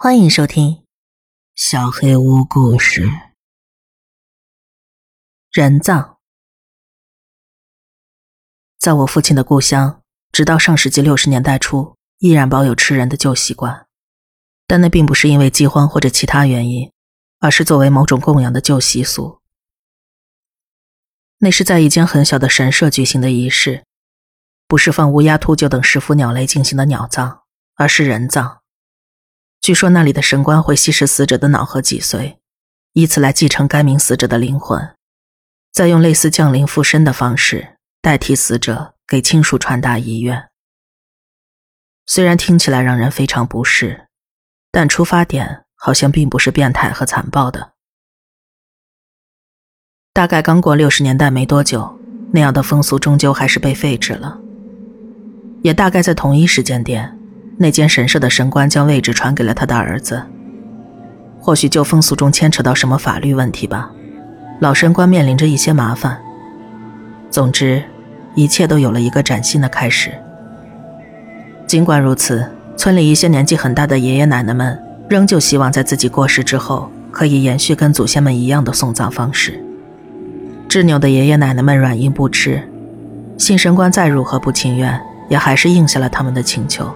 欢迎收听《小黑屋故事》。人葬，在我父亲的故乡，直到上世纪六十年代初，依然保有吃人的旧习惯。但那并不是因为饥荒或者其他原因，而是作为某种供养的旧习俗。那是在一间很小的神社举行的仪式，不是放乌鸦、秃鹫等食腐鸟类进行的鸟葬，而是人葬。据说那里的神官会吸食死者的脑和脊髓，以此来继承该名死者的灵魂，再用类似降临附身的方式代替死者给亲属传达遗愿。虽然听起来让人非常不适。但出发点好像并不是变态和残暴的。大概刚过六十年代没多久，那样的风俗终究还是被废止了。也大概在同一时间点，那间神社的神官将位置传给了他的儿子。或许旧风俗中牵扯到什么法律问题吧，老神官面临着一些麻烦。总之，一切都有了一个崭新的开始。尽管如此。村里一些年纪很大的爷爷奶奶们，仍旧希望在自己过世之后，可以延续跟祖先们一样的送葬方式。执拗的爷爷奶奶们软硬不吃，新神官再如何不情愿，也还是应下了他们的请求。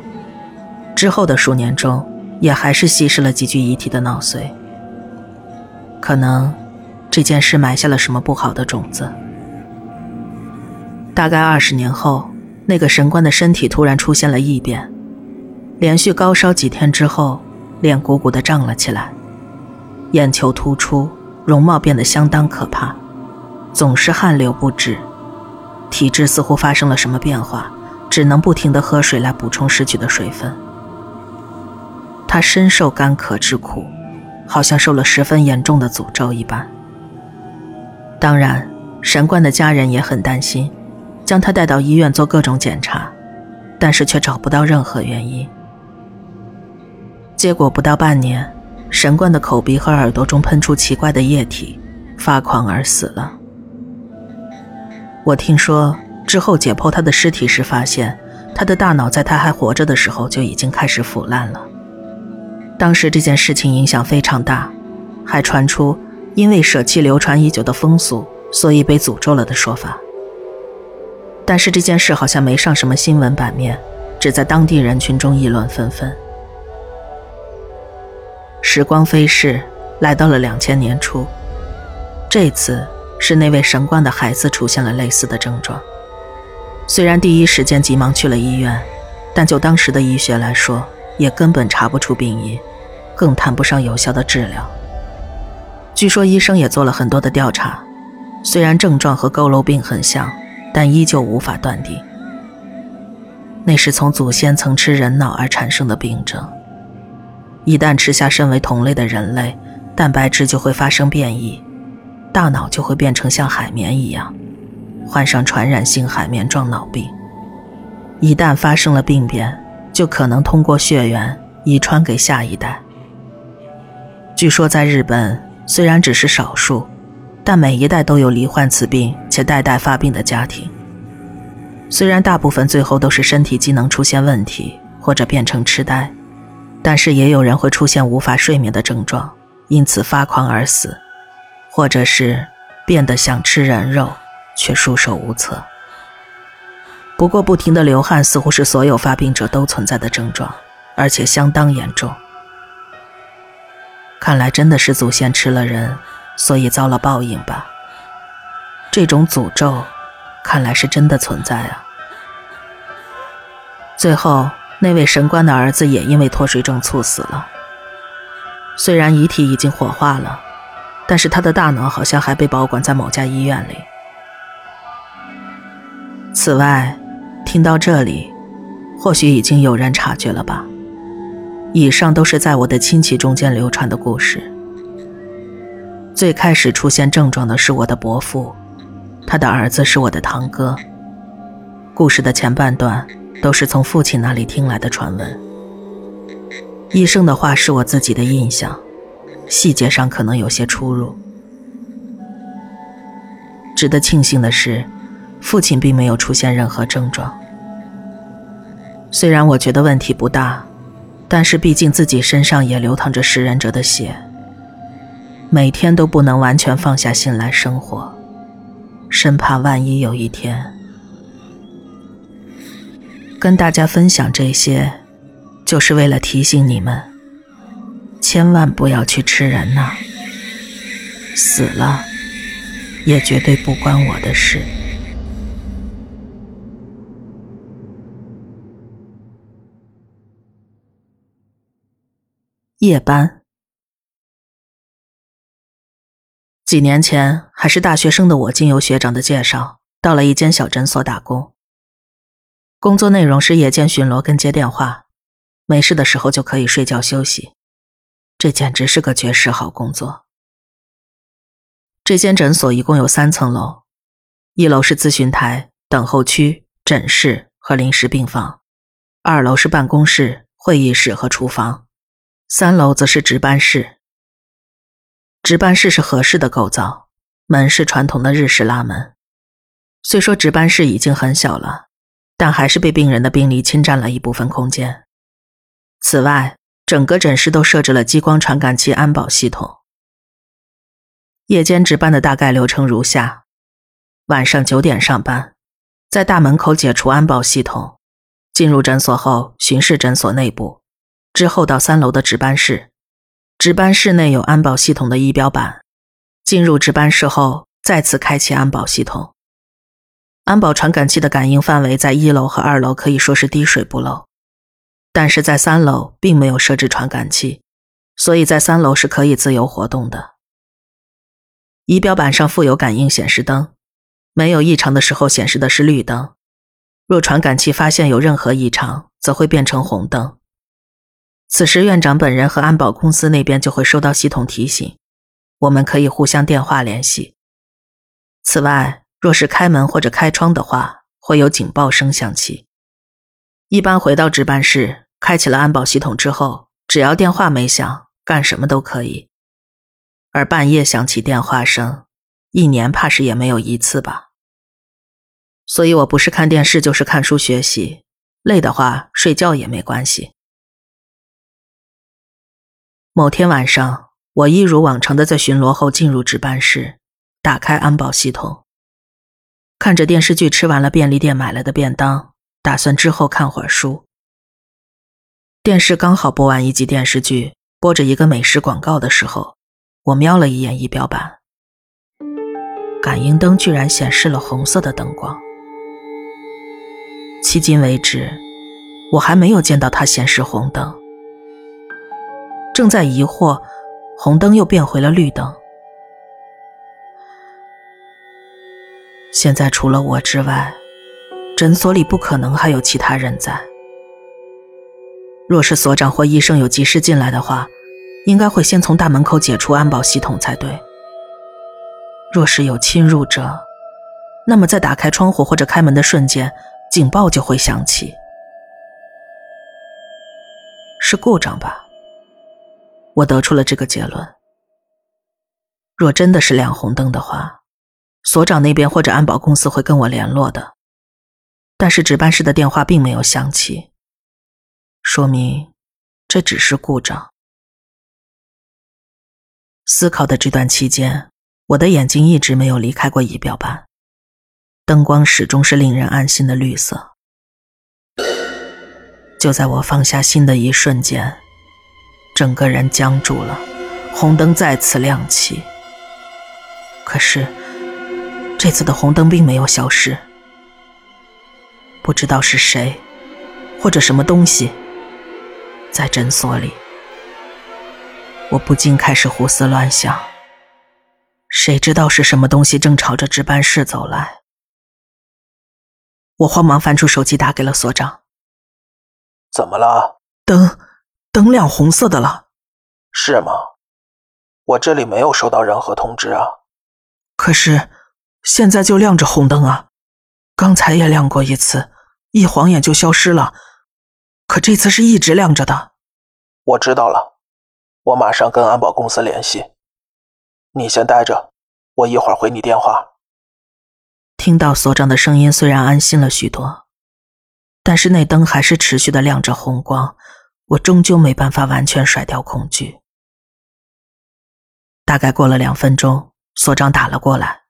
之后的数年中，也还是稀释了几具遗体的脑髓。可能，这件事埋下了什么不好的种子。大概二十年后，那个神官的身体突然出现了异变。连续高烧几天之后，脸鼓鼓的胀了起来，眼球突出，容貌变得相当可怕，总是汗流不止，体质似乎发生了什么变化，只能不停的喝水来补充失去的水分。他深受干渴之苦，好像受了十分严重的诅咒一般。当然，神官的家人也很担心，将他带到医院做各种检查，但是却找不到任何原因。结果不到半年，神官的口鼻和耳朵中喷出奇怪的液体，发狂而死了。我听说之后解剖他的尸体时，发现他的大脑在他还活着的时候就已经开始腐烂了。当时这件事情影响非常大，还传出因为舍弃流传已久的风俗，所以被诅咒了的说法。但是这件事好像没上什么新闻版面，只在当地人群中议论纷纷。时光飞逝，来到了两千年初。这次是那位神官的孩子出现了类似的症状。虽然第一时间急忙去了医院，但就当时的医学来说，也根本查不出病因，更谈不上有效的治疗。据说医生也做了很多的调查，虽然症状和佝偻病很像，但依旧无法断定。那是从祖先曾吃人脑而产生的病症。一旦吃下身为同类的人类，蛋白质就会发生变异，大脑就会变成像海绵一样，患上传染性海绵状脑病。一旦发生了病变，就可能通过血缘遗传给下一代。据说在日本，虽然只是少数，但每一代都有罹患此病且代代发病的家庭。虽然大部分最后都是身体机能出现问题，或者变成痴呆。但是也有人会出现无法睡眠的症状，因此发狂而死，或者是变得想吃人肉，却束手无策。不过，不停的流汗似乎是所有发病者都存在的症状，而且相当严重。看来真的是祖先吃了人，所以遭了报应吧。这种诅咒，看来是真的存在啊。最后。那位神官的儿子也因为脱水症猝死了。虽然遗体已经火化了，但是他的大脑好像还被保管在某家医院里。此外，听到这里，或许已经有人察觉了吧？以上都是在我的亲戚中间流传的故事。最开始出现症状的是我的伯父，他的儿子是我的堂哥。故事的前半段。都是从父亲那里听来的传闻。医生的话是我自己的印象，细节上可能有些出入。值得庆幸的是，父亲并没有出现任何症状。虽然我觉得问题不大，但是毕竟自己身上也流淌着食人者的血，每天都不能完全放下心来生活，生怕万一有一天。跟大家分享这些，就是为了提醒你们，千万不要去吃人呐，死了也绝对不关我的事。夜班。几年前还是大学生的我，经由学长的介绍，到了一间小诊所打工。工作内容是夜间巡逻跟接电话，没事的时候就可以睡觉休息。这简直是个绝世好工作。这间诊所一共有三层楼，一楼是咨询台、等候区、诊室和临时病房，二楼是办公室、会议室和厨房。三楼则是值班室。值班室是合适的构造，门是传统的日式拉门。虽说值班室已经很小了，但还是被病人的病历侵占了一部分空间。此外，整个诊室都设置了激光传感器安保系统。夜间值班的大概流程如下：晚上九点上班，在大门口解除安保系统，进入诊所后巡视诊所内部。之后到三楼的值班室，值班室内有安保系统的仪表板。进入值班室后，再次开启安保系统。安保传感器的感应范围在一楼和二楼可以说是滴水不漏，但是在三楼并没有设置传感器，所以在三楼是可以自由活动的。仪表板上附有感应显示灯，没有异常的时候显示的是绿灯，若传感器发现有任何异常，则会变成红灯。此时，院长本人和安保公司那边就会收到系统提醒，我们可以互相电话联系。此外，若是开门或者开窗的话，会有警报声响起。一般回到值班室，开启了安保系统之后，只要电话没响，干什么都可以。而半夜响起电话声，一年怕是也没有一次吧。所以我不是看电视就是看书学习，累的话睡觉也没关系。某天晚上，我一如往常的在巡逻后进入值班室，打开安保系统，看着电视剧，吃完了便利店买来的便当，打算之后看会儿书。电视刚好播完一集电视剧，播着一个美食广告的时候，我瞄了一眼仪表板，感应灯居然显示了红色的灯光。迄今为止，我还没有见到它显示红灯。正在疑惑，红灯又变回了绿灯。现在除了我之外，诊所里不可能还有其他人在。若是所长或医生有急事进来的话，应该会先从大门口解除安保系统才对。若是有侵入者，那么在打开窗户或者开门的瞬间，警报就会响起。是故障吧？我得出了这个结论：若真的是亮红灯的话，所长那边或者安保公司会跟我联络的。但是值班室的电话并没有响起，说明这只是故障。思考的这段期间，我的眼睛一直没有离开过仪表板，灯光始终是令人安心的绿色。就在我放下心的一瞬间。整个人僵住了，红灯再次亮起。可是，这次的红灯并没有消失。不知道是谁，或者什么东西，在诊所里。我不禁开始胡思乱想。谁知道是什么东西正朝着值班室走来？我慌忙翻出手机，打给了所长。怎么了？灯。灯亮红色的了，是吗？我这里没有收到任何通知啊。可是现在就亮着红灯啊，刚才也亮过一次，一晃眼就消失了。可这次是一直亮着的。我知道了，我马上跟安保公司联系。你先待着，我一会儿回你电话。听到所长的声音，虽然安心了许多，但是那灯还是持续的亮着红光。我终究没办法完全甩掉恐惧。大概过了两分钟，所长打了过来。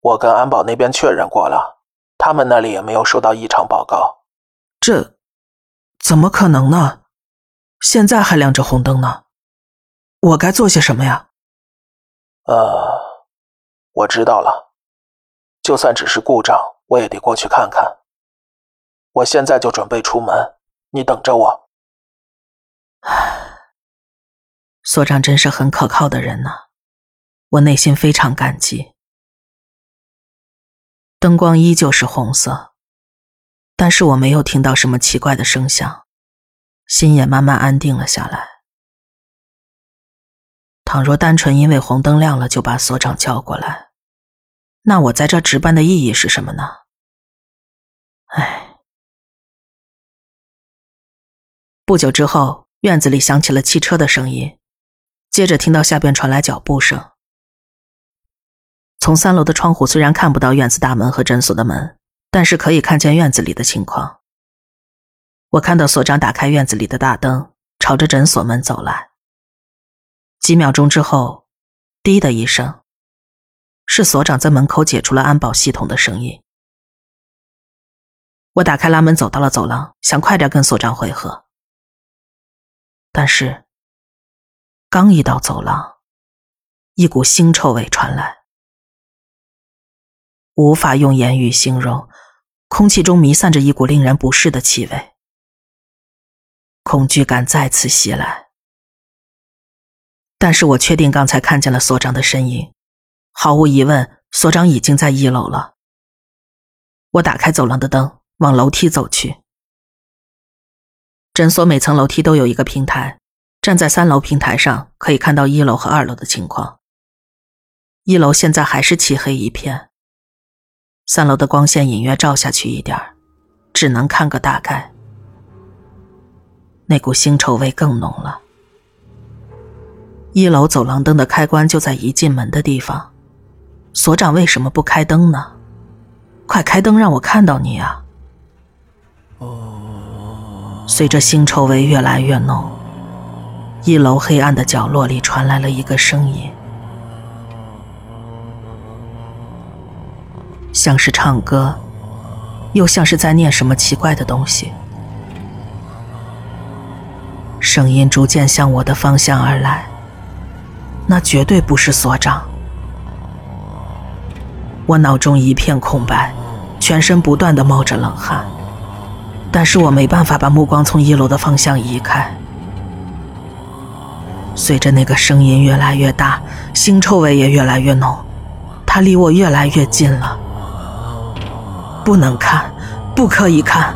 我跟安保那边确认过了，他们那里也没有收到异常报告。这怎么可能呢？现在还亮着红灯呢，我该做些什么呀？呃，我知道了，就算只是故障，我也得过去看看。我现在就准备出门，你等着我。唉，所长真是很可靠的人呢，我内心非常感激。灯光依旧是红色，但是我没有听到什么奇怪的声响。心也慢慢安定了下来。倘若单纯因为红灯亮了就把所长叫过来，那我在这值班的意义是什么呢？唉。不久之后，院子里响起了汽车的声音，接着听到下边传来脚步声。从三楼的窗户虽然看不到院子大门和诊所的门，但是可以看见院子里的情况。我看到所长打开院子里的大灯，朝着诊所门走来。几秒钟之后，滴的一声，是所长在门口解除了安保系统的声音。我打开拉门走到了走廊，想快点跟所长会合。但是，刚一到走廊，一股腥臭味传来，无法用言语形容，空气中弥散着一股令人不适的气味。恐惧感再次袭来，但是我确定刚才看见了所长的身影，毫无疑问，所长已经在一楼了。我打开走廊的灯，往楼梯走去。诊所每层楼梯都有一个平台，站在三楼平台上可以看到一楼和二楼的情况。一楼现在还是漆黑一片，三楼的光线隐约照下去一点只能看个大概。那股腥臭味更浓了。一楼走廊灯的开关就在一进门的地方，所长为什么不开灯呢？快开灯，让我看到你啊！哦随着腥臭味越来越浓，一楼黑暗的角落里传来了一个声音，像是唱歌，又像是在念什么奇怪的东西。声音逐渐向我的方向而来，那绝对不是所长。我脑中一片空白，全身不断的冒着冷汗，但是我没办法把目光从一楼的方向移开。随着那个声音越来越大，腥臭味也越来越浓，它离我越来越近了。不能看，不可以看。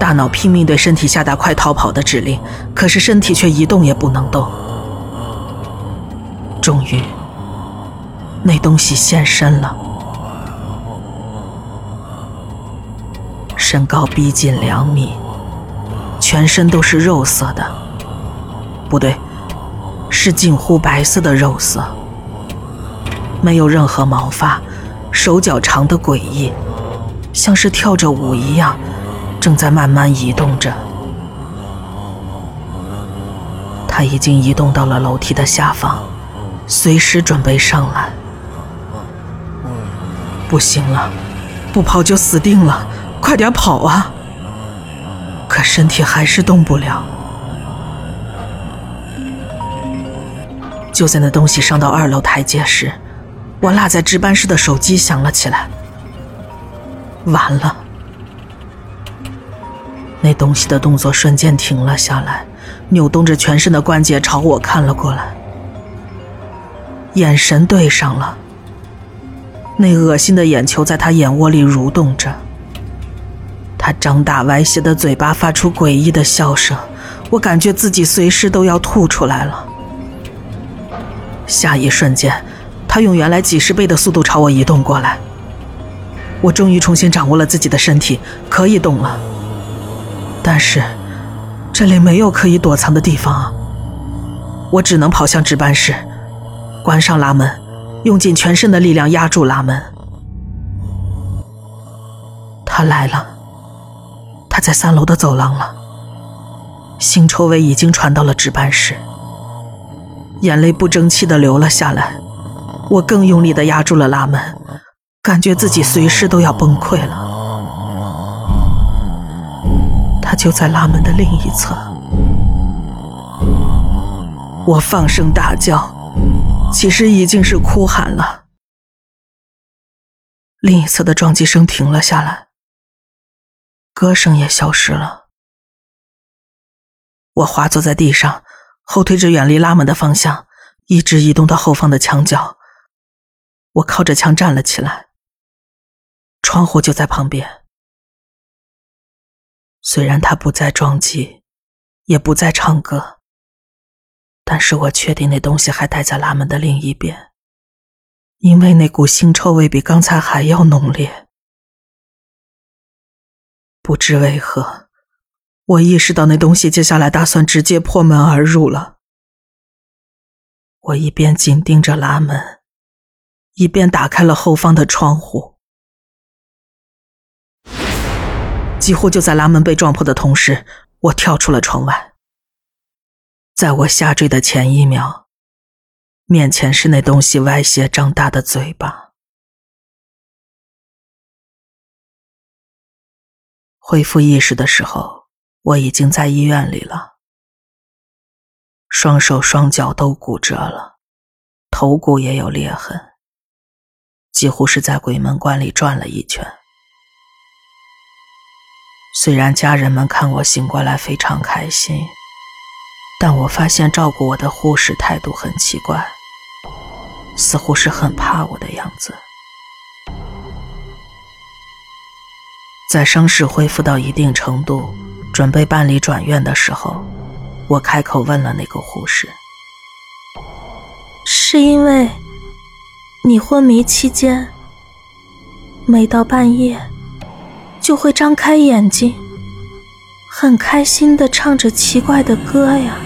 大脑拼命对身体下达快逃跑的指令，可是身体却一动也不能动。终于，那东西现身了，身高逼近两米，全身都是肉色的，不对，是近乎白色的肉色，没有任何毛发，手脚长得诡异，像是跳着舞一样。正在慢慢移动着，他已经移动到了楼梯的下方，随时准备上来。不行了，不跑就死定了！快点跑啊！可身体还是动不了。就在那东西上到二楼台阶时，我落在值班室的手机响了起来。完了。那东西的动作瞬间停了下来，扭动着全身的关节朝我看了过来，眼神对上了。那恶心的眼球在他眼窝里蠕动着，他张大歪斜的嘴巴发出诡异的笑声，我感觉自己随时都要吐出来了。下一瞬间，他用原来几十倍的速度朝我移动过来，我终于重新掌握了自己的身体，可以动了。但是，这里没有可以躲藏的地方啊！我只能跑向值班室，关上拉门，用尽全身的力量压住拉门。他来了，在三楼的走廊了。腥臭味已经传到了值班室，眼泪不争气的流了下来。我更用力的压住了拉门，感觉自己随时都要崩溃了。他就在拉门的另一侧，我放声大叫，其实已经是哭喊了。另一侧的撞击声停了下来，歌声也消失了。我滑坐在地上，后退着远离拉门的方向，一直移动到后方的墙角。我靠着墙站了起来，窗户就在旁边。虽然他不再撞击，也不再唱歌，但是我确定那东西还待在拉门的另一边，因为那股腥臭味比刚才还要浓烈。不知为何。我意识到那东西接下来打算直接破门而入了。我一边紧盯着拉门，一边打开了后方的窗户。几乎就在拉门被撞破的同时，我跳出了窗外。在我下坠的前一秒，面前是那东西歪斜张大的嘴巴。恢复意识的时候。我已经在医院里了，双手双脚都骨折了，头骨也有裂痕，几乎是在鬼门关里转了一圈。虽然家人们看我醒过来非常开心，但我发现照顾我的护士态度很奇怪，似乎是很怕我的样子。在伤势恢复到一定程度。准备办理转院的时候，我开口问了那个护士：“是因为你昏迷期间，每到半夜就会张开眼睛，很开心的唱着奇怪的歌呀？”